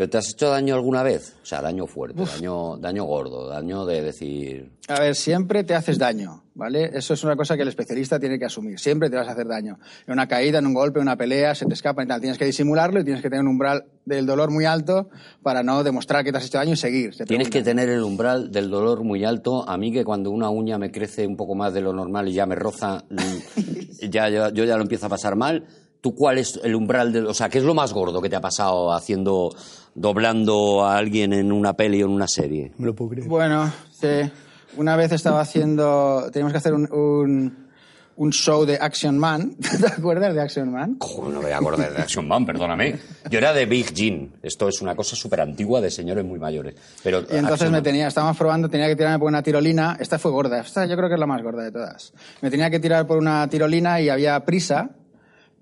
¿Pero te has hecho daño alguna vez? O sea, daño fuerte, daño, daño gordo, daño de decir... A ver, siempre te haces daño, ¿vale? Eso es una cosa que el especialista tiene que asumir. Siempre te vas a hacer daño. En una caída, en un golpe, en una pelea, se te escapa y tal. Tienes que disimularlo y tienes que tener un umbral del dolor muy alto para no demostrar que te has hecho daño y seguir. Se Tienes que tener el umbral del dolor muy alto. A mí que cuando una uña me crece un poco más de lo normal y ya me roza, ya, ya- yo ya lo empiezo a pasar mal. ¿Tú cuál es el umbral del... O sea, ¿qué es lo más gordo que te ha pasado haciendo, doblando a alguien en una peli o en una serie? Me lo puedo creer. Bueno, sí. Una vez estaba haciendo... Teníamos que hacer un, un, un show de Action Man. ¿Te acuerdas de Action Man? Joder, no me voy a acordar de Action Man, perdóname. Yo era de Big Jean. Esto es una cosa súper antigua de señores muy mayores. Pero Y entonces Action me Man- tenía, estábamos probando, tenía que tirarme por una tirolina. Esta fue gorda, esta yo creo que es la más gorda de todas. Me tenía que tirar por una tirolina y había prisa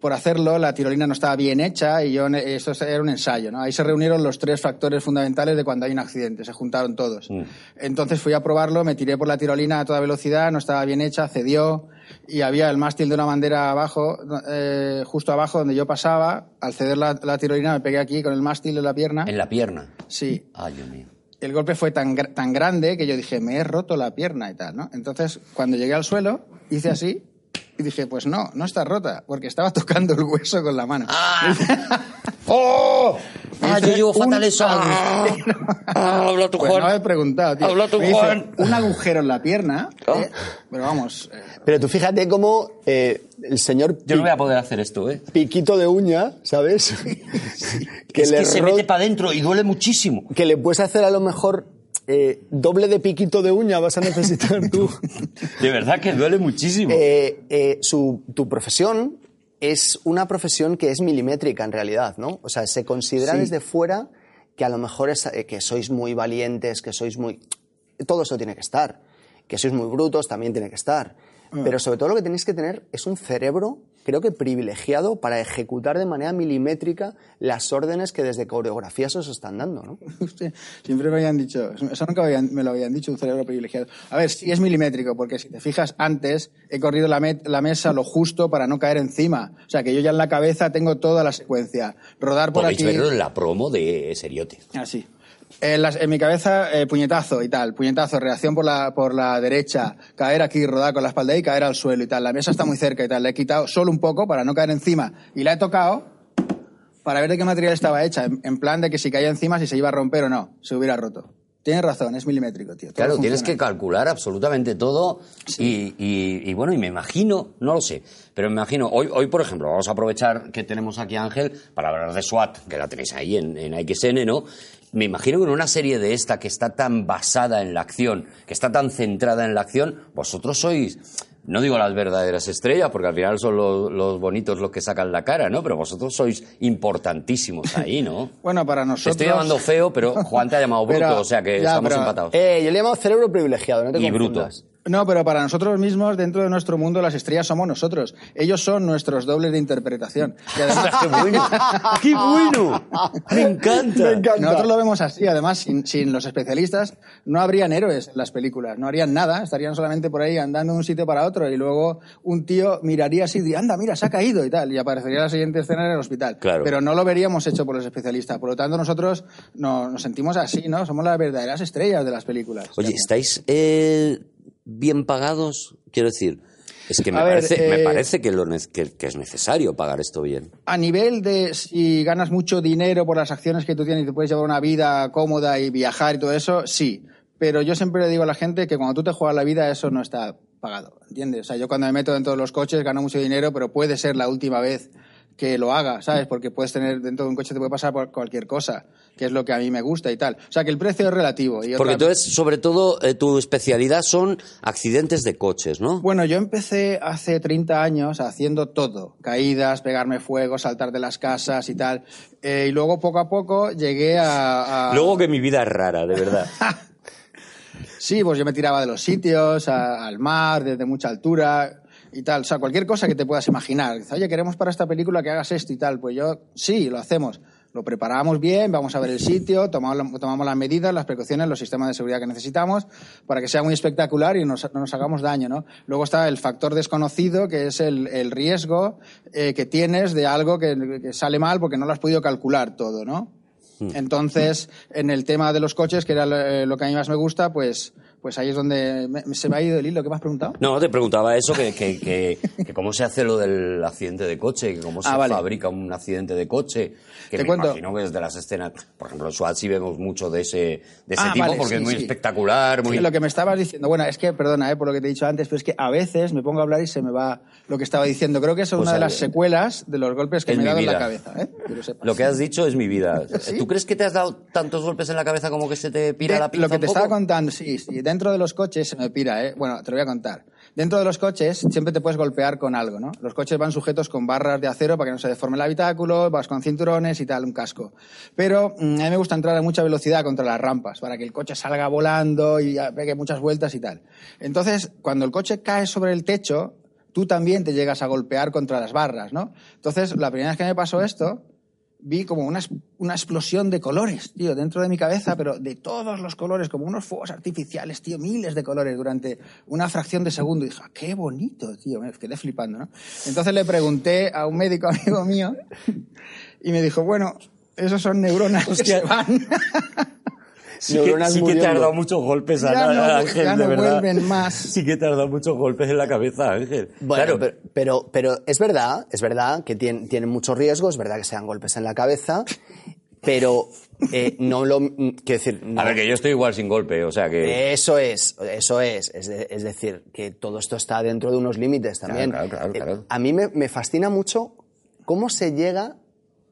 por hacerlo. La tirolina no estaba bien hecha y yo, eso era un ensayo, ¿no? Ahí se reunieron los tres factores fundamentales de cuando hay un accidente, se juntaron todos. Entonces fui a probarlo, me tiré por la tirolina a toda velocidad, no estaba bien hecha, cedió y había el mástil de una bandera abajo, eh, justo abajo donde yo pasaba. Al ceder la, la tirolina me pegué aquí con el mástil de la pierna. En la pierna. Sí, Ay, Dios mío. el golpe fue tan, tan grande que yo dije, me he roto la pierna y tal, ¿no? Entonces, cuando llegué al suelo, hice así y dije, pues no, no está rota, porque estaba tocando el hueso con la mano. ¡Oh! Me ¡Ah, yo llevo fatal eso! agujero. ¡Ah! ¡Habla tu Pues no Juan! he preguntado, tío. Habla Me hice Juan. un agujero en la pierna, Ah. ¿eh? pero vamos, eh, Pero tú fíjate cómo eh, el señor Yo no voy a poder hacer esto, ¿eh? Piquito de uña, ¿sabes? que, es le que se mete para adentro y duele muchísimo. que le puedes hacer a lo mejor eh, doble de piquito de uña vas a necesitar tú. De verdad que duele muchísimo. Eh, eh, su, tu profesión es una profesión que es milimétrica en realidad, ¿no? O sea, se considera Sí. desde fuera que a lo mejor es, que sois muy valientes, que sois muy... Todo eso tiene que estar. Que sois muy brutos también tiene que estar. Ah. Pero sobre todo lo que tenéis que tener es un cerebro, creo que privilegiado, para ejecutar de manera milimétrica las órdenes que desde coreografías os están dando, ¿no? Hostia, Siempre me habían dicho, eso nunca me, lo habían dicho, un cerebro privilegiado. A ver, sí es milimétrico, porque si te fijas antes, he corrido la, met- la mesa lo justo para no caer encima. O sea, que yo ya en la cabeza tengo toda la secuencia. Rodar por Podéis aquí. verlo en la promo de Seriote. Así. En, las- en mi cabeza, eh, puñetazo y tal, puñetazo, reacción por la, por la derecha, caer aquí, rodar con la espalda y caer al suelo y tal. La mesa está muy cerca y tal. Le he quitado solo un poco para no caer encima y la he tocado para ver de qué material estaba hecha, en, en plan de que si caía encima, si se iba a romper o no, se hubiera roto. Tienes razón, es milimétrico, tío. todo Claro, tienes que calcular absolutamente todo y, y- y bueno, y me imagino, no lo sé, pero me imagino, hoy, hoy por ejemplo, vamos a aprovechar que tenemos aquí a Ángel para hablar de SWAT, que la tenéis ahí en, en XN, ¿no? Me imagino que en una serie de esta que está tan basada en la acción, que está tan centrada en la acción, vosotros sois, no digo las verdaderas estrellas, porque al final son los, los bonitos los que sacan la cara, ¿no? Pero vosotros sois importantísimos ahí, ¿no? Bueno, para Te nosotros... estoy llamando feo, pero Juan te ha llamado bruto, Pero- o sea que ya, estamos pero- empatados. Eh, yo le llamo cerebro privilegiado, no te Y confundas. No, pero para nosotros mismos, dentro de nuestro mundo, las estrellas somos nosotros. Ellos son nuestros dobles de interpretación. Y además, ¡Qué bueno! ¡Qué bueno! ¡Me encanta! Me encanta. Nosotros lo vemos así. Además, sin, sin los especialistas, no habrían héroes en las películas. No harían nada. Estarían solamente por ahí andando de un sitio para otro. Y luego un tío miraría así y diría, anda, mira, se ha caído y tal. Y aparecería la siguiente escena en el hospital. Claro. Pero no lo veríamos hecho por los especialistas. Por lo tanto, nosotros no- nos sentimos así, ¿no? Somos las verdaderas estrellas de las películas. Oye, ¿estáis eh, bien pagados? Quiero decir, es que me ver, parece, me eh, parece que, lo que- que es necesario pagar esto bien. A nivel de si ganas mucho dinero por las acciones que tú tienes y te puedes llevar una vida cómoda y viajar y todo eso, sí. Pero yo siempre le digo a la gente que cuando tú te juegas la vida, eso no está pagado. ¿Entiendes? O sea, yo cuando me meto dentro de los coches gano mucho dinero, pero puede ser la última vez que lo haga, ¿sabes? Porque puedes tener dentro de un coche te puede pasar por cualquier cosa, que es lo que a mí me gusta y tal. O sea, que el precio es relativo. Y Porque otra- entonces, sobre todo, eh, tu especialidad son accidentes de coches, ¿no? Bueno, yo empecé hace 30 años haciendo todo. Caídas, pegarme fuego, saltar de las casas y tal. Eh, y luego, poco a poco, llegué a... a- Luego que mi vida es rara, de verdad. Sí, pues yo me tiraba de los sitios, a- al mar, desde mucha altura y tal. O sea, cualquier cosa que te puedas imaginar. Dice, Oye, queremos para esta película que hagas esto y tal. Pues yo, sí, lo hacemos. Lo preparamos bien, vamos a ver el sitio, tomamos, tomamos las medidas, las precauciones, los sistemas de seguridad que necesitamos para que sea muy espectacular y no nos hagamos daño, ¿no? Luego está el factor desconocido, que es el, el riesgo eh, que tienes de algo que, que sale mal porque no lo has podido calcular todo, ¿no? Entonces, en el tema de los coches, que era lo, eh, lo que a mí más me gusta, pues, pues ahí es donde me- se me ha ido el hilo. ¿Qué me has preguntado? No, te preguntaba eso, que, que, que- que cómo se hace lo del accidente de coche, que cómo se Ah, vale. fabrica un accidente de coche. Que Te me cuento. imagino que desde las escenas, por ejemplo, en SWAT sí vemos mucho de ese, de ese Ah, tipo, vale, porque sí, es muy sí. espectacular, muy... Sí, Lo que me estabas diciendo, bueno, es que, perdona, eh, por lo que te he dicho antes, pero es que a veces me pongo a hablar y se me va lo que estaba diciendo. Creo que eso es Pues una de a las secuelas de los golpes que me he dado en la cabeza. ¿eh? Que lo sepas. Lo que has dicho es mi vida. ¿Tú crees que te has dado tantos golpes en la cabeza como que se te pira De- la pinza Lo que te poco? estaba contando, sí, sí, dentro de los coches se me pira, ¿eh? Bueno, te lo voy a contar. Dentro de los coches siempre te puedes golpear con algo, ¿no? Los coches van sujetos con barras de acero para que no se deforme el habitáculo, vas con cinturones y tal, un casco. Pero mm, a mí me gusta entrar a mucha velocidad contra las rampas para que el coche salga volando y pegue muchas vueltas y tal. Entonces, cuando el coche cae sobre el techo, tú también te llegas a golpear contra las barras, ¿no? Entonces, la primera vez que me pasó esto, vi como una, una explosión de colores, tío, dentro de mi cabeza, pero de todos los colores, como unos fuegos artificiales, tío, miles de colores durante una fracción de segundo. Y dije, "Ah, qué bonito, tío, me quedé flipando, ¿no? Entonces le pregunté a un médico amigo mío y me dijo, bueno, esos son neuronas que Hostia. se van. Sí que, sí que te has dado muchos golpes, Ya no- Ángel, ya de no verdad. vuelven más. Sí que te has dado muchos golpes en la cabeza, Ángel. Bueno, claro, pero, pero, pero es verdad, es verdad que tienen, tienen mucho riesgo, es verdad que se dan golpes en la cabeza, pero eh, no lo... Quiero decir... no- a ver, que yo estoy igual sin golpe, o sea que... Eso es, eso es. Es, de- es decir, que todo esto está dentro de unos límites también. Claro, claro, claro, Eh, a mí me, me fascina mucho cómo se llega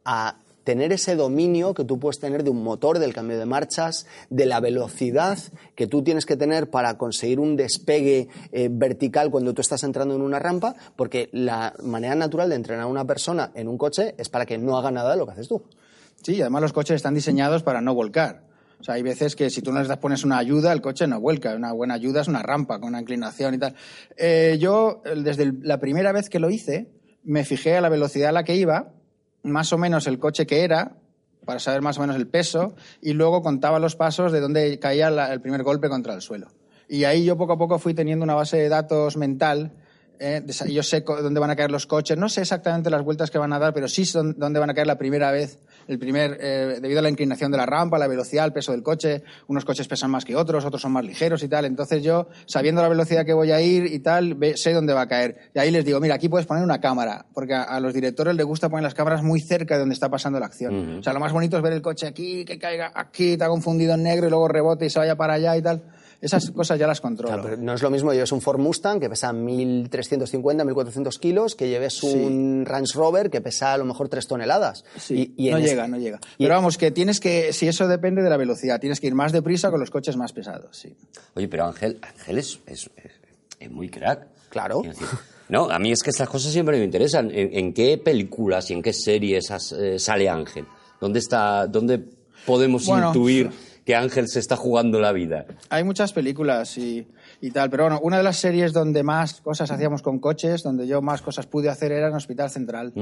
a tener ese dominio que tú puedes tener de un motor, del cambio de marchas, de la velocidad que tú tienes que tener para conseguir un despegue eh, vertical cuando tú estás entrando en una rampa, porque la manera natural de entrenar a una persona en un coche es para que no haga nada de lo que haces tú. Sí, además los coches están diseñados para no volcar. O sea, hay veces que si tú no les das- pones una ayuda, el coche no vuelca. Una buena ayuda es una rampa con una inclinación y tal. Eh, yo, desde la primera vez que lo hice, me fijé a la velocidad a la que iba, más o menos el coche que era, para saber más o menos el peso, y luego contaba los pasos de dónde caía la- el primer golpe contra el suelo. Y ahí yo poco a poco fui teniendo una base de datos mental. eh, yo sé dónde van a caer los coches, no sé exactamente las vueltas que van a dar, pero sí dónde van a caer la primera vez, el primer, eh, debido a la inclinación de la rampa, la velocidad, el peso del coche. Unos coches pesan más que otros, otros son más ligeros y tal. Entonces yo, sabiendo la velocidad que voy a ir y tal, ve- sé dónde va a caer. Y ahí les digo, mira, aquí puedes poner una cámara, porque a, a los directores les gusta poner las cámaras muy cerca de donde está pasando la acción. O sea, lo más bonito es ver el coche aquí, que caiga aquí, está confundido en negro y luego rebote y se vaya para allá y tal. Esas cosas ya las controlo. Claro, pero no es lo mismo lleves un Ford Mustang que pesa 1.350, 1.400 kilos que lleves un Range Rover que pesa a lo mejor 3 toneladas. Sí, Y- y no llega, este- no llega. y- Pero vamos, que tienes que, si eso depende de la velocidad, tienes que ir más deprisa con los coches más pesados, sí. Oye, pero Ángel, Ángel es, es- es- es muy crack. Claro. No, a mí es que estas cosas siempre me interesan. ¿En, en qué películas y en qué series has- eh, sale Ángel? ¿Dónde está, dónde podemos Bueno. intuir que Ángel se está jugando la vida? Hay muchas películas y, y tal, pero bueno, una de las series donde más cosas hacíamos con coches, donde yo más cosas pude hacer era en Hospital Central.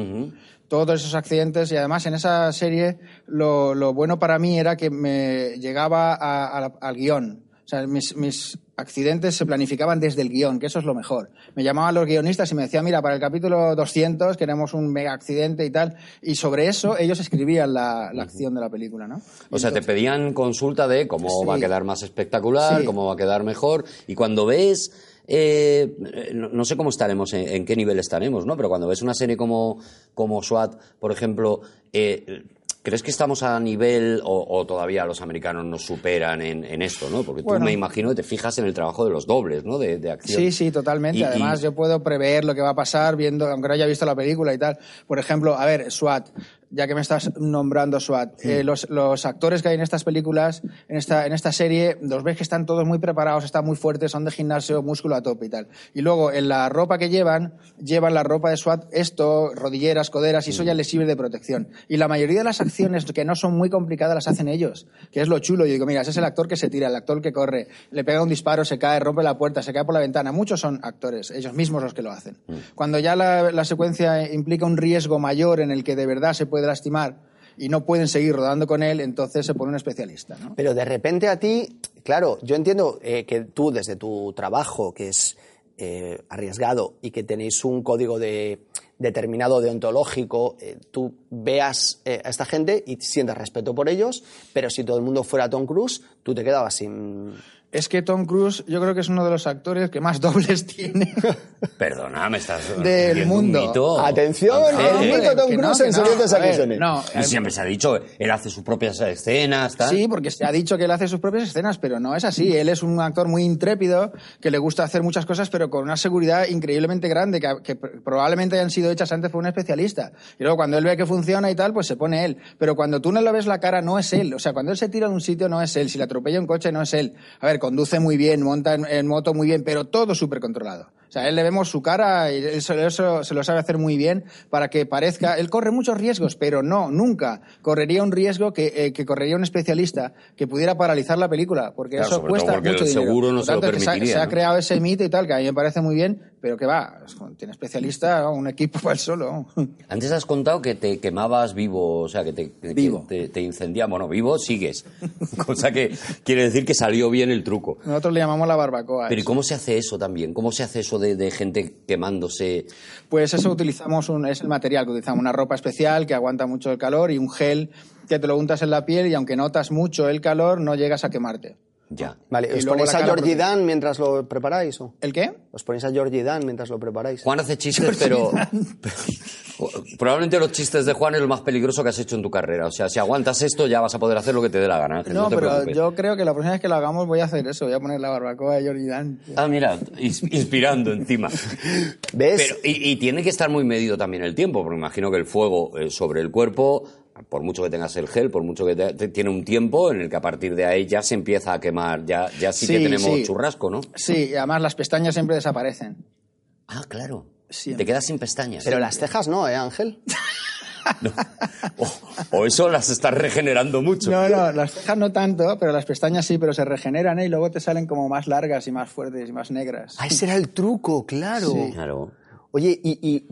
Todos esos accidentes y además en esa serie lo, lo bueno para mí era que me llegaba a- a la- al guion. O sea, mis, mis accidentes se planificaban desde el guion, que eso es lo mejor. Me llamaban los guionistas y me decían, mira, para el capítulo 200 queremos un mega accidente y tal. Y sobre eso ellos escribían la, la acción de la película, ¿no? O sea, te pedían consulta de cómo Sí. va a quedar más espectacular, Sí. cómo va a quedar mejor. Y cuando ves, eh, no, no sé cómo estaremos, en, en qué nivel estaremos, ¿no? Pero cuando ves una serie como, como SWAT, por ejemplo, eh, ¿crees que estamos a nivel o, o todavía los americanos nos superan en, en esto, ¿no? Porque tú Bueno. me imagino que te fijas en el trabajo de los dobles, ¿no? De, de acción. Sí, sí, totalmente. Y- y- Además, yo puedo prever lo que va a pasar viendo, aunque no haya visto la película y tal. Por ejemplo, a ver, SWAT. Ya que me estás nombrando SWAT. Eh, los, los actores que hay en estas películas, en esta, en esta serie, los ves que están todos muy preparados, están muy fuertes, son de gimnasio, músculo a tope y tal. Y luego, en la ropa que llevan, llevan la ropa de SWAT, esto, rodilleras, coderas, y eso ya les sirve de protección. Y la mayoría de las acciones que no son muy complicadas las hacen ellos, que es lo chulo. Yo digo, mira, ese es el actor que se tira, el actor que corre, le pega un disparo, se cae, rompe la puerta, se cae por la ventana. Muchos son actores, ellos mismos los que lo hacen. Cuando ya la, la secuencia implica un riesgo mayor en el que de verdad se puede lastimar y no pueden seguir rodando con él, entonces se pone un especialista. Pero de repente a ti, claro, yo entiendo eh, que tú desde tu trabajo, que es eh, arriesgado y que tenéis un código de determinado deontológico, eh, tú veas eh, a esta gente y sientas respeto por ellos, pero si todo el mundo fuera Tom Cruise, tú te quedabas sin... Es que Tom Cruise yo creo que es uno de los actores que más dobles tiene. Perdona, me estás Del mundo. mito. Atención, el mito Tom no, Cruise en no. A ver, Acquisitions. No, Y siempre se ha dicho, él hace sus propias escenas, tal. Sí, porque se ha dicho que él hace sus propias escenas, pero no es así. Él es un actor muy intrépido, que le gusta hacer muchas cosas, pero con una seguridad increíblemente grande, que, que probablemente hayan sido hechas antes por un especialista. Y luego cuando él ve que funciona y tal, pues se pone él. Pero cuando tú no le ves la cara, no es él. O sea, cuando él se tira de un sitio, no es él. Si le atropella un coche, no es él. A ver, conduce muy bien, monta en, en moto muy bien, pero todo súper controlado. O sea, a él le vemos su cara y eso se lo sabe hacer muy bien para que parezca. Él corre muchos riesgos, pero no, nunca correría un riesgo que, eh, que correría un especialista que pudiera paralizar la película, porque Claro, eso todo cuesta porque mucho el dinero. seguro no Por se lo se ha- permitiría, Se ha ¿no? creado ese mito y tal, que a mí me parece muy bien, pero que va, tiene especialista, un equipo para él solo. Antes has contado que te quemabas vivo, o sea, que te, que Vivo. te, te. Bueno, vivo sigues. Cosa que quiere decir que salió bien el truco. Nosotros le llamamos la barbacoa. Pero ¿y cómo se hace eso también? ¿Cómo se hace eso de, de gente quemándose? Pues eso utilizamos, un, es el material que utilizamos, una ropa especial que aguanta mucho el calor y un gel que te lo untas en la piel y aunque notas mucho el calor, no llegas a quemarte. Ya. Vale, Y ¿os ponéis a Georgie protege. Dan mientras lo preparáis? O? ¿El qué? ¿Os ponéis a Georgie Dan mientras lo preparáis? Juan hace chistes, pero probablemente los chistes de Juan es lo más peligroso que has hecho en tu carrera. O sea, si aguantas esto ya vas a poder hacer lo que te dé la gana, Ángel. No, No, te pero preocupes. yo creo que la próxima vez que lo hagamos voy a hacer eso, voy a poner la barbacoa de Jordi Dan. Ah, mira, ins- inspirando encima. ¿Ves? Pero, y, y tiene que estar muy medido también el tiempo, porque imagino que el fuego eh, sobre el cuerpo, por mucho que tengas el gel, por mucho que te- te- tiene un tiempo en el que a partir de ahí ya se empieza a quemar, ya, ya sí, que tenemos sí. churrasco, ¿no? Sí, y además las pestañas siempre desaparecen. Ah, claro. Siempre. Te quedas sin pestañas. Pero las cejas no, ¿eh, Ángel? o, o eso las estás regenerando mucho. No, no, las cejas no tanto, pero las pestañas sí, pero se regeneran ¿eh? y luego te salen como más largas y más fuertes y más negras. Ah, ese era el truco, claro. Sí. Claro. Oye, y, y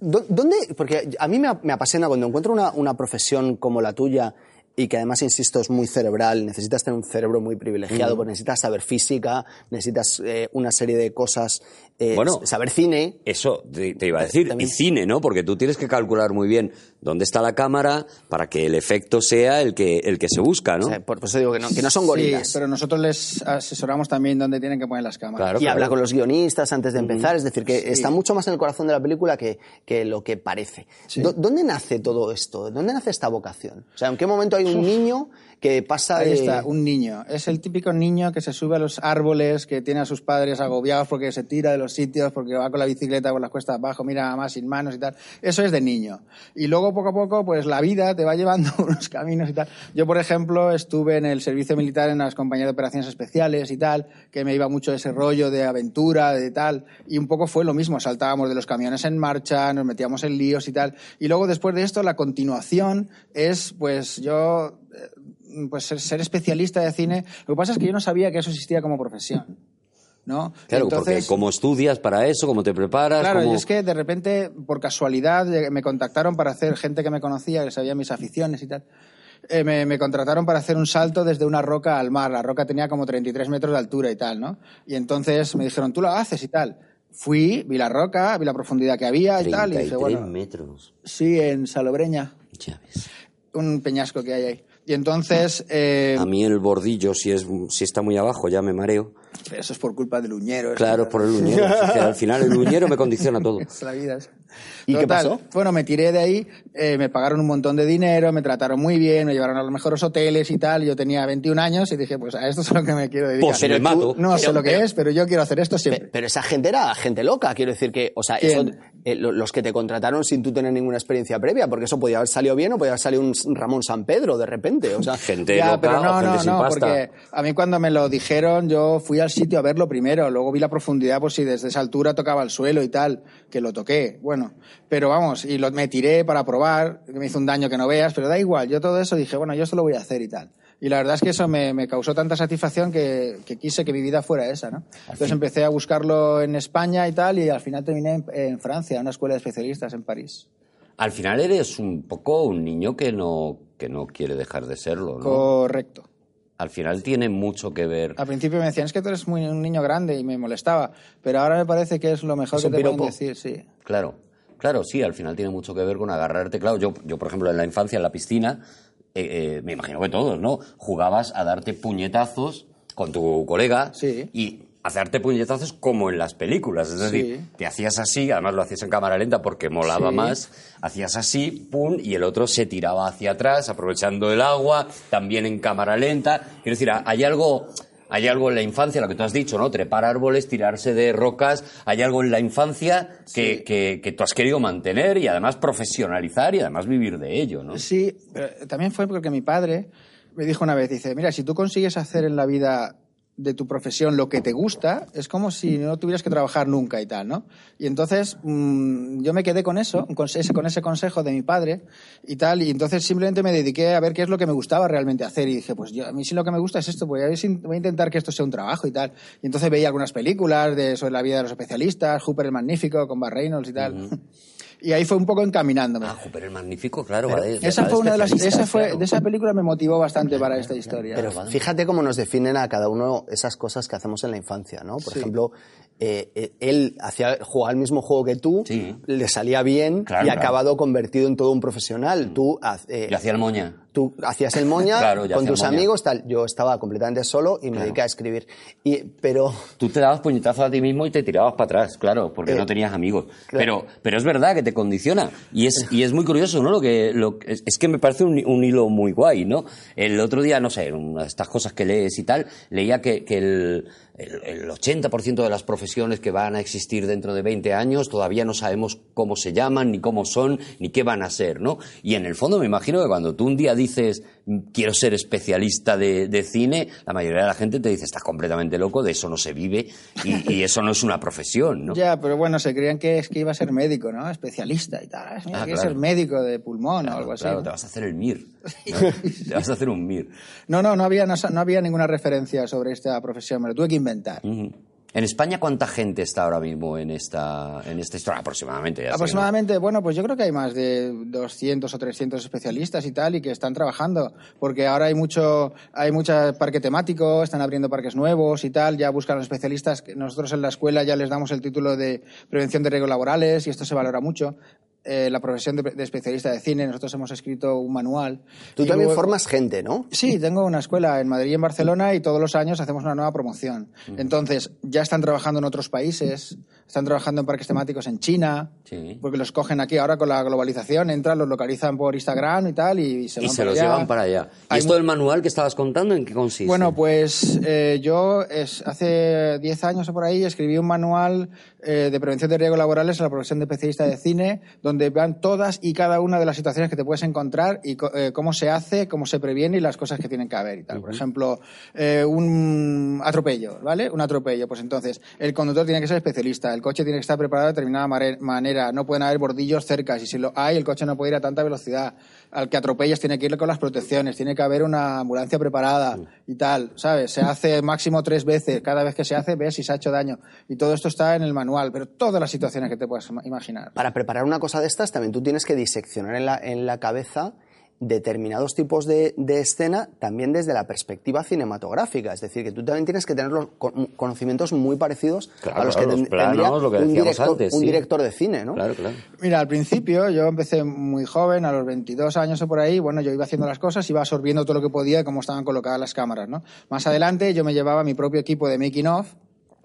¿dónde? Porque a mí me, ap- me apasiona cuando encuentro una, una profesión como la tuya y que además, insisto, es muy cerebral, necesitas tener un cerebro muy privilegiado, porque necesitas saber física, necesitas eh, una serie de cosas, eh, Bueno. saber cine. Eso te, te iba a decir. También. Y cine, ¿no? Porque tú tienes que calcular muy bien dónde está la cámara para que el efecto sea el que, el que se busca, ¿no? O sea, por, por eso digo que no, que no son gorilas. Sí, pero nosotros les asesoramos también dónde tienen que poner las cámaras. Claro, y habla con los guionistas antes de empezar, es decir, que Sí. está mucho más en el corazón de la película que, que lo que parece. Sí. ¿Dó- ¿Dónde nace todo esto? ¿Dónde nace esta vocación? O sea, ¿en qué momento hay un niño que pasa Ahí de... está, un niño. Es el típico niño que se sube a los árboles, que tiene a sus padres agobiados porque se tira de los sitios, porque va con la bicicleta por las cuestas abajo, mira más sin manos y tal. Eso es de niño. Y luego poco a poco, pues la vida te va llevando unos caminos y tal. Yo, por ejemplo, estuve en el servicio militar en las compañías de operaciones especiales y tal, que me iba mucho ese rollo de aventura, de tal. Y un poco fue lo mismo. Saltábamos de los camiones en marcha, nos metíamos en líos y tal. Y luego, después de esto, la continuación es, pues yo eh, pues ser, ser especialista de cine. Lo que pasa es que yo no sabía que eso existía como profesión. ¿no? Claro, porque Entonces, cómo estudias para eso, cómo te preparas, Claro, cómo- y es que de repente, por casualidad, me contactaron para hacer gente que me conocía, que sabía mis aficiones y tal. eh, me, me contrataron para hacer un salto desde una roca al mar. La roca tenía como 33 metros de altura y tal, ¿no? Y entonces me dijeron, tú lo haces y tal. Fui, vi la roca, vi la profundidad que había y tal, y dije, 33 bueno, metros. sí, en Salobreña, Ya ves. un peñasco que hay ahí. Y entonces, eh, A mí el bordillo, si, es, si está muy abajo, ya me mareo. eso es por culpa del uñero. Claro, es- por el uñero. Al final el uñero me condiciona todo. Es la vida. ¿Y qué pasó? Bueno, me tiré de ahí, eh, me pagaron un montón de dinero, me trataron muy bien, me llevaron a los mejores hoteles y tal. Yo tenía 21 años y dije, pues a esto es a lo que me quiero dedicar. Pues me mato. No sé Pero- lo que pero- es, pero yo quiero hacer esto siempre. Pero esa gente era gente loca, quiero decir que, o sea, eh, lo- los que te contrataron sin tú tener ninguna experiencia previa, porque eso podía haber salido bien o podía haber salido un Ramón San Pedro de repente, o sea, Gente Ya, loca pero no, o gente no, sin no, pasta. porque a mí cuando me lo dijeron, yo fui al sitio a verlo primero, luego vi la profundidad, pues si desde esa altura tocaba el suelo y tal, que lo toqué, bueno, pero vamos, y lo, me tiré para probar, que me hizo un daño que no veas, pero da igual, yo todo eso dije, bueno, yo esto lo voy a hacer y tal. Y la verdad es que eso me, me causó tanta satisfacción que, que quise que mi vida fuera esa, ¿no? Entonces empecé a buscarlo en España y tal, y al final terminé en, en Francia, en una escuela de especialistas en París. Al final eres un poco un niño que no, que no quiere dejar de serlo, ¿no? Correcto. Al final tiene mucho que ver. Al principio me decían, es que tú eres muy, un niño grande y me molestaba, pero ahora me parece que es lo mejor Es que te pueden decir, sí. Claro, claro, sí, al final tiene mucho que ver con agarrarte. Claro, yo, yo por ejemplo, en la infancia, en la piscina, eh, eh, me imagino que todos, ¿no? Jugabas a darte puñetazos con tu colega Sí. y hacerte puñetazos como en las películas. Es decir, Sí. te hacías así, además lo hacías en cámara lenta porque molaba Sí. más, hacías así, pum, y el otro se tiraba hacia atrás, aprovechando el agua, también en cámara lenta. Quiero decir, hay algo... Hay algo en la infancia, lo que tú has dicho, ¿no? Trepar árboles, tirarse de rocas. Hay algo en la infancia que, que, que tú has querido mantener y además profesionalizar y además vivir de ello, ¿no? Sí, pero también fue porque mi padre me dijo una vez, dice, mira, si tú consigues hacer en la vida de tu profesión lo que te gusta, es como si no tuvieras que trabajar nunca y tal, ¿no? Y entonces mm, yo me quedé con eso, con ese, con ese consejo de mi padre y tal, y entonces simplemente me dediqué a ver qué es lo que me gustaba realmente hacer y dije, pues yo, a mí sí lo que me gusta es esto, pues voy a, voy a intentar que esto sea un trabajo y tal. Y entonces veía algunas películas de, sobre la vida de los especialistas, Hooper el Magnífico, con Bar Reynolds y tal. Y ahí fue un poco encaminándome. Ah, Hooper el Magnífico, claro. va de- Esa fue una de las, esa fue, claro. de esa película me motivó bastante para esta historia. Pero fíjate cómo nos definen a cada uno esas cosas que hacemos en la infancia, ¿no? Por Sí. ejemplo, eh, eh, él hacía jugaba el mismo juego que tú, Sí. le salía bien Claro, y ha claro. acabado convertido en todo un profesional. Tú, haz- eh, Yo hacía el moña. Tú hacías el moña Claro, con tus moña. amigos, tal. Yo estaba completamente solo y me Claro. dediqué a escribir. Y, pero Tú te dabas puñetazos a ti mismo y te tirabas para atrás, claro, porque Eh, no tenías amigos. claro. Pero, pero es verdad que te condiciona. Y es, y es muy curioso, ¿no? Lo que, lo, es, es que me parece un, un hilo muy guay, ¿no? El otro día, no sé, una de estas cosas que lees y tal, leía que, que el, el, el 80% de las profesiones que van a existir dentro de 20 años todavía no sabemos cómo se llaman, ni cómo son, ni qué van a ser, ¿no? Y en el fondo me imagino que cuando tú un día dices quiero ser especialista de, de cine, la mayoría de la gente te dice estás completamente loco, de eso no se vive y, y eso no es una profesión, ¿no? Ya, pero bueno, se creían que es que iba a ser médico, ¿no? Especialista y tal. Mira, Ah, claro. ser médico de pulmón o Claro, algo así. claro, ¿no? te vas a hacer el MIR. ¿no? te vas a hacer un MIR. No, no, no había, no, no había ninguna referencia sobre esta profesión, me lo tuve que inventar. Ujú. En España, ¿cuánta gente está ahora mismo en esta, en esta historia? Aproximadamente. ya. Aproximadamente, bueno, pues yo creo que hay más de 200 o 300 especialistas y tal y que están trabajando, porque ahora hay mucho, hay mucho parque temático, están abriendo parques nuevos y tal, ya buscan los especialistas. Nosotros en la escuela ya les damos el título de prevención de riesgos laborales y esto se valora mucho. Eh, la profesión de, de especialista de cine, nosotros hemos escrito un manual. tú Y también luego- formas gente, ¿no? Sí, tengo una escuela en Madrid y en Barcelona y todos los años hacemos una nueva promoción. Entonces, ya están trabajando en otros países, están trabajando en parques temáticos en China, Sí. porque los cogen aquí ahora con la globalización, entran, los localizan por Instagram y tal, y se Y van se para los allá. llevan para allá. ¿Y Hay esto del manual que estabas contando, en qué consiste? Bueno, pues eh, yo es, hace 10 años o por ahí escribí un manual eh, de prevención de riesgos laborales en la profesión de especialista de cine, donde van todas y cada una de las situaciones que te puedes encontrar y eh, cómo se hace, cómo se previene y las cosas que tienen que haber y tal. Por ejemplo, eh, un atropello, ¿vale? Un atropello. Pues entonces, el conductor tiene que ser especialista, el coche tiene que estar preparado de determinada manera, no pueden haber bordillos cerca, y si lo hay, el coche no puede ir a tanta velocidad. Al que atropellas tiene que ir con las protecciones, tiene que haber una ambulancia preparada y tal, ¿sabes? Se hace máximo tres veces, cada vez que se hace ves si se ha hecho daño. Y todo esto está en el manual, pero todas las situaciones que te puedas ima- imaginar. Para preparar una cosa de estas también tú tienes que diseccionar en la, en la cabeza determinados tipos de, de escena también desde la perspectiva cinematográfica. Es decir, que tú también tienes que tener los con- conocimientos muy parecidos Claro, a los claro, que los ten- planos, tendría lo que un, director, antes, un sí. director de cine, ¿no? Claro, claro. Mira, al principio yo empecé muy joven, a los 22 años o por ahí, bueno, yo iba haciendo las cosas, iba absorbiendo todo lo que podía de cómo estaban colocadas las cámaras, ¿no? Más adelante yo me llevaba mi propio equipo de making of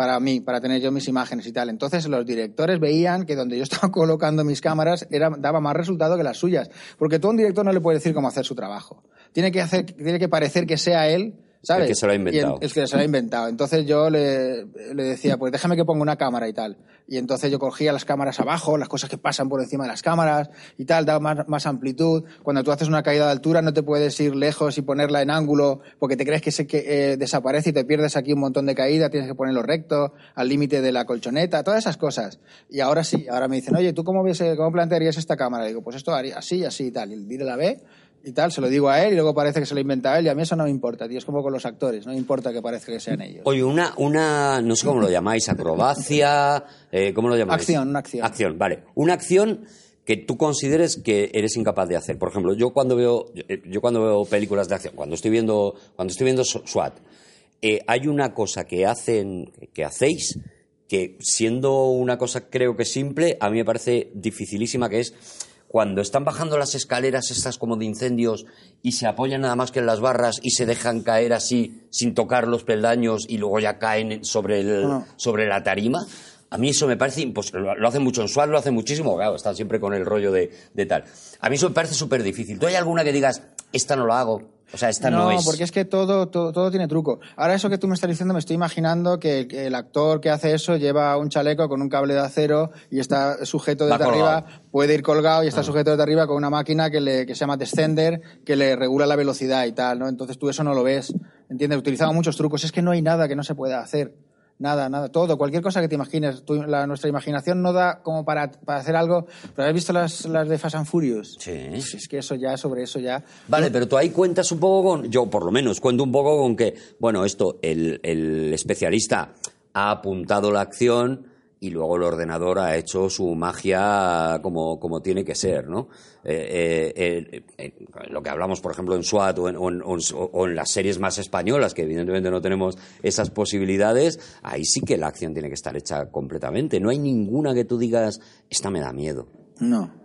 para mí, para tener yo mis imágenes y tal. Entonces los directores veían que donde yo estaba colocando mis cámaras era, daba más resultado que las suyas. Porque tú a un director no le puedes decir cómo hacer su trabajo. Tiene que, hacer, tiene que parecer que sea él ¿sabes? El que se lo ha inventado. El, el que se lo ha inventado. Entonces yo le, le, decía, pues déjame que ponga una cámara y tal. Y entonces yo cogía las cámaras abajo, las cosas que pasan por encima de las cámaras y tal, daba más, más amplitud. Cuando tú haces una caída de altura no te puedes ir lejos y ponerla en ángulo porque te crees que, se, que eh, desaparece y te pierdes aquí un montón de caída, tienes que ponerlo recto, al límite de la colchoneta, todas esas cosas. Y ahora sí, ahora me dicen, oye, ¿tú cómo, ves, cómo plantearías esta cámara? Digo, pues esto haría así, así y tal. Y dile la B y tal, se lo digo a él y luego parece que se lo inventa él y a mí eso no me importa, tío, es como con los actores, no me importa que parezca que sean ellos. Oye, una, una no sé cómo lo llamáis, acrobacia, eh, ¿cómo lo llamáis? Acción, una acción. Acción, vale. Una acción que tú consideres que eres incapaz de hacer. Por ejemplo, yo cuando veo, yo cuando veo películas de acción, cuando estoy viendo, cuando estoy viendo SWAT, eh, hay una cosa que hacen, que hacéis, que siendo una cosa creo que simple, a mí me parece dificilísima, que es cuando están bajando las escaleras estas como de incendios y se apoyan nada más que en las barras y se dejan caer así sin tocar los peldaños y luego ya caen sobre, el, No. sobre la tarima, a mí eso me parece imposible. Lo, lo hacen mucho en SWAT, lo hacen muchísimo, claro, están siempre con el rollo de, de tal. A mí eso me parece súper difícil. ¿Tú hay alguna que digas, esta no lo hago? O sea, esta no, es... porque es que todo, todo, todo tiene truco. Ahora eso que tú me estás diciendo, me estoy imaginando que, el actor que hace eso lleva un chaleco con un cable de acero y está sujeto desde arriba, puede ir colgado y Ah. está sujeto desde arriba con una máquina que, le, que se llama descender, que le regula la velocidad y tal, ¿no? Entonces tú eso no lo ves, ¿entiendes? Utilizaba muchos trucos. Es que no hay nada que no se pueda hacer. Nada, nada, todo, cualquier cosa que te imagines. Tú- la- nuestra imaginación no da como para, para hacer algo. ¿Pero has visto las, las de Fast and Furious? Sí. Pues Es que eso ya, sobre eso ya. Vale, pero tú ahí cuentas un poco con, yo por lo menos cuento un poco con que, bueno, esto, el, el especialista ha apuntado la acción y luego el ordenador ha hecho su magia como, como tiene que ser, ¿no? Eh, eh, eh, lo que hablamos, por ejemplo, en SWAT o en- o en- o en las series más españolas, que evidentemente no tenemos esas posibilidades, ahí sí que la acción tiene que estar hecha completamente. No hay ninguna que tú digas, esta me da miedo. No.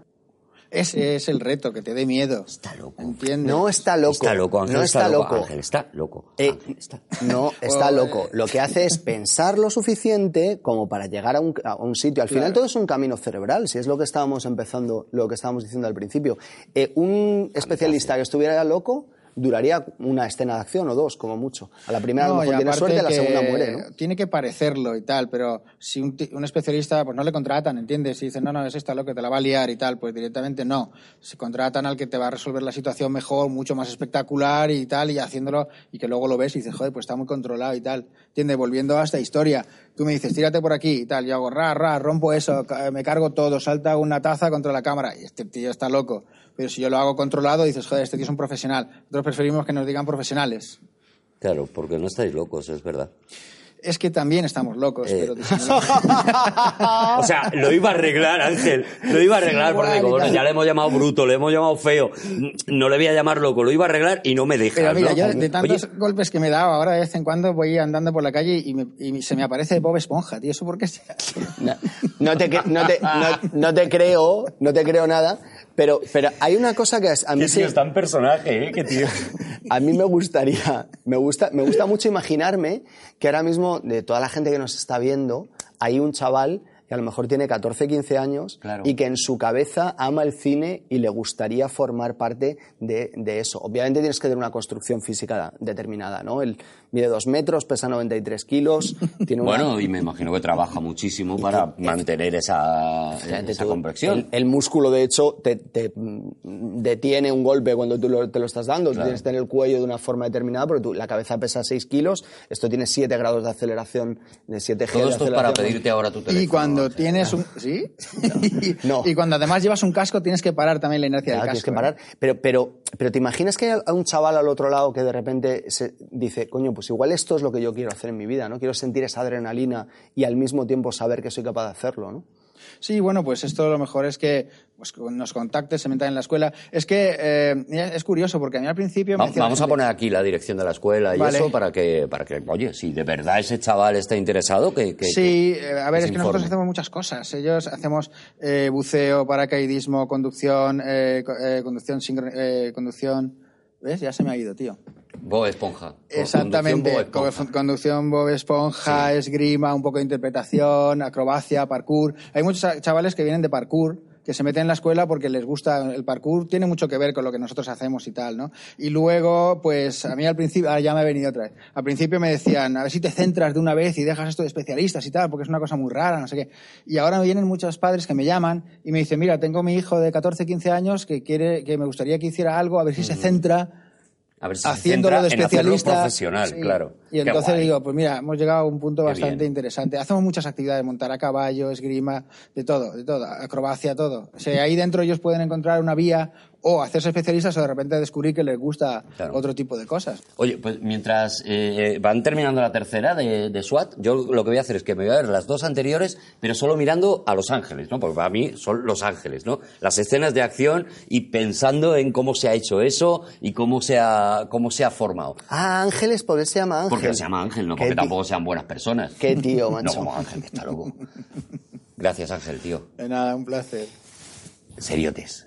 Ese es el reto, que te dé miedo. Está loco. ¿Entiendes? No está loco. Está loco, Ángel no está, loco. loco. Ángel está loco. Eh, Ángel está- no, está Oh, loco. Lo que hace es pensar lo suficiente como para llegar a un, a un sitio. Al final todo es un camino cerebral, si es lo que estábamos empezando, lo que estábamos diciendo al principio. Eh, un especialista que estuviera loco duraría una escena de acción o dos, como mucho. A la primera a lo No, mejor tiene suerte, a la segunda muere, ¿no? Tiene que parecerlo y tal, pero si un, un especialista, pues no le contratan, ¿entiendes? Si dicen, no, no, es esta lo que te la va a liar y tal, pues directamente no. Se contratan al que te va a resolver la situación mejor, mucho más espectacular y tal, y haciéndolo, y que luego lo ves y dices, joder, pues está muy controlado y tal. ¿Entiendes? Volviendo a esta historia, tú me dices, tírate por aquí y tal, yo hago, ra, ra, rompo eso, me cargo todo, salta una taza contra la cámara, y este tío está loco. Pero si yo lo hago controlado, dices, joder, este tío es un profesional. Nosotros preferimos que nos digan profesionales. Claro, porque no estáis locos, es verdad. Es que también estamos locos, Eh. pero. O sea, lo iba a arreglar, Ángel. Lo iba a arreglar porque digo, bueno, tal. ya le hemos llamado bruto, le hemos llamado feo. No le voy a llamar loco, lo iba a arreglar y no me deja. Pero mira, ¿no? yo de tantos Oye, golpes que me he dado, ahora de vez en cuando voy andando por la calle y, me- y se me aparece Bob Esponja, tío. ¿Eso por qué? No, no te, no, te, no, no te creo, no te creo nada, pero, pero hay una cosa que a mí qué sí- tío, está en personaje, ¿eh? Qué tío. A mí me gustaría, me gusta, me gusta mucho imaginarme que ahora mismo, de toda la gente que nos está viendo, hay un chaval que a lo mejor tiene 14, 15 años Claro. y que en su cabeza ama el cine y le gustaría formar parte de, de eso. Obviamente tienes que tener una construcción física determinada, ¿no? Él mide dos metros, pesa 93 kilos, tiene una... Bueno, y me imagino que trabaja muchísimo para mantener esa, Efectivamente, esa tú- complexión. El, el músculo, de hecho, te, te, mm, detiene un golpe cuando tú lo- te lo estás dando. Tú tienes que tener el cuello de una forma determinada, pero tú- la cabeza pesa 6 kilos. Esto tiene 7 grados de aceleración, de 7G Todo de esto es para pedirte ahora tu teléfono. Y cuando tienes un... ¿Sí? y, No. y cuando además llevas un casco tienes que parar también la inercia Claro, del tienes casco. que parar. ¿eh? Pero, pero, pero te imaginas que hay un chaval al otro lado que de repente se dice, coño, pues igual esto es lo que yo quiero hacer en mi vida, ¿no? Quiero sentir esa adrenalina y al mismo tiempo saber que soy capaz de hacerlo, ¿no? Sí, bueno, pues esto lo mejor es que pues, nos contactes, se metan en la escuela. Es que eh, es curioso porque a mí al principio me decía Vamos a poner aquí la dirección de la escuela y Vale. eso para que, para que, oye, si de verdad ese chaval está interesado, que, que- Sí, que- eh, a ver, es que nosotros hacemos muchas cosas. Ellos hacemos eh, buceo, paracaidismo, conducción, eh, eh, conducción, eh, conducción. ¿Ves? Ya se me ha ido, tío. Bob Esponja. Exactamente, Conducción Bob Esponja. Conducción, conducción Bob Esponja, esgrima, un poco de interpretación, acrobacia, parkour. Hay muchos cha- chavales que vienen de parkour que se meten en la escuela porque les gusta el parkour, tiene mucho que ver con lo que nosotros hacemos y tal, ¿no? Y luego, pues a mí al principio, ahora ya me he venido otra vez, al principio me decían, a ver si te centras de una vez y dejas esto de especialistas y tal, porque es una cosa muy rara, no sé qué. Y ahora me vienen muchos padres que me llaman y me dicen, mira, tengo mi hijo de 14, 15 años que quiere, que me gustaría que hiciera algo, a ver si se centra A ver si se haciéndolo de en especialista. profesional, Sí. claro. Y entonces digo, pues mira, hemos llegado a un punto Qué bastante bien. interesante. Hacemos muchas actividades, montar a caballo, esgrima, de todo, de todo, acrobacia, todo. O sea, ahí dentro ellos pueden encontrar una vía o hacerse especialistas o de repente descubrir que les gusta Claro. otro tipo de cosas. Oye, pues mientras eh, van terminando la tercera de, de SWAT, yo lo que voy a hacer es que me voy a ver las dos anteriores, pero solo mirando a Los Ángeles, ¿no? Porque para mí son Los Ángeles, ¿no? Las escenas de acción y pensando en cómo se ha hecho eso y cómo se ha, cómo se ha formado. Ah, Ángeles, ¿por qué se llama Ángel? Porque se llama Ángel, no porque tampoco sean buenas personas. Qué tío, No macho. como Ángel, que está loco. Gracias, Ángel, tío. De nada, un placer. Seriotes,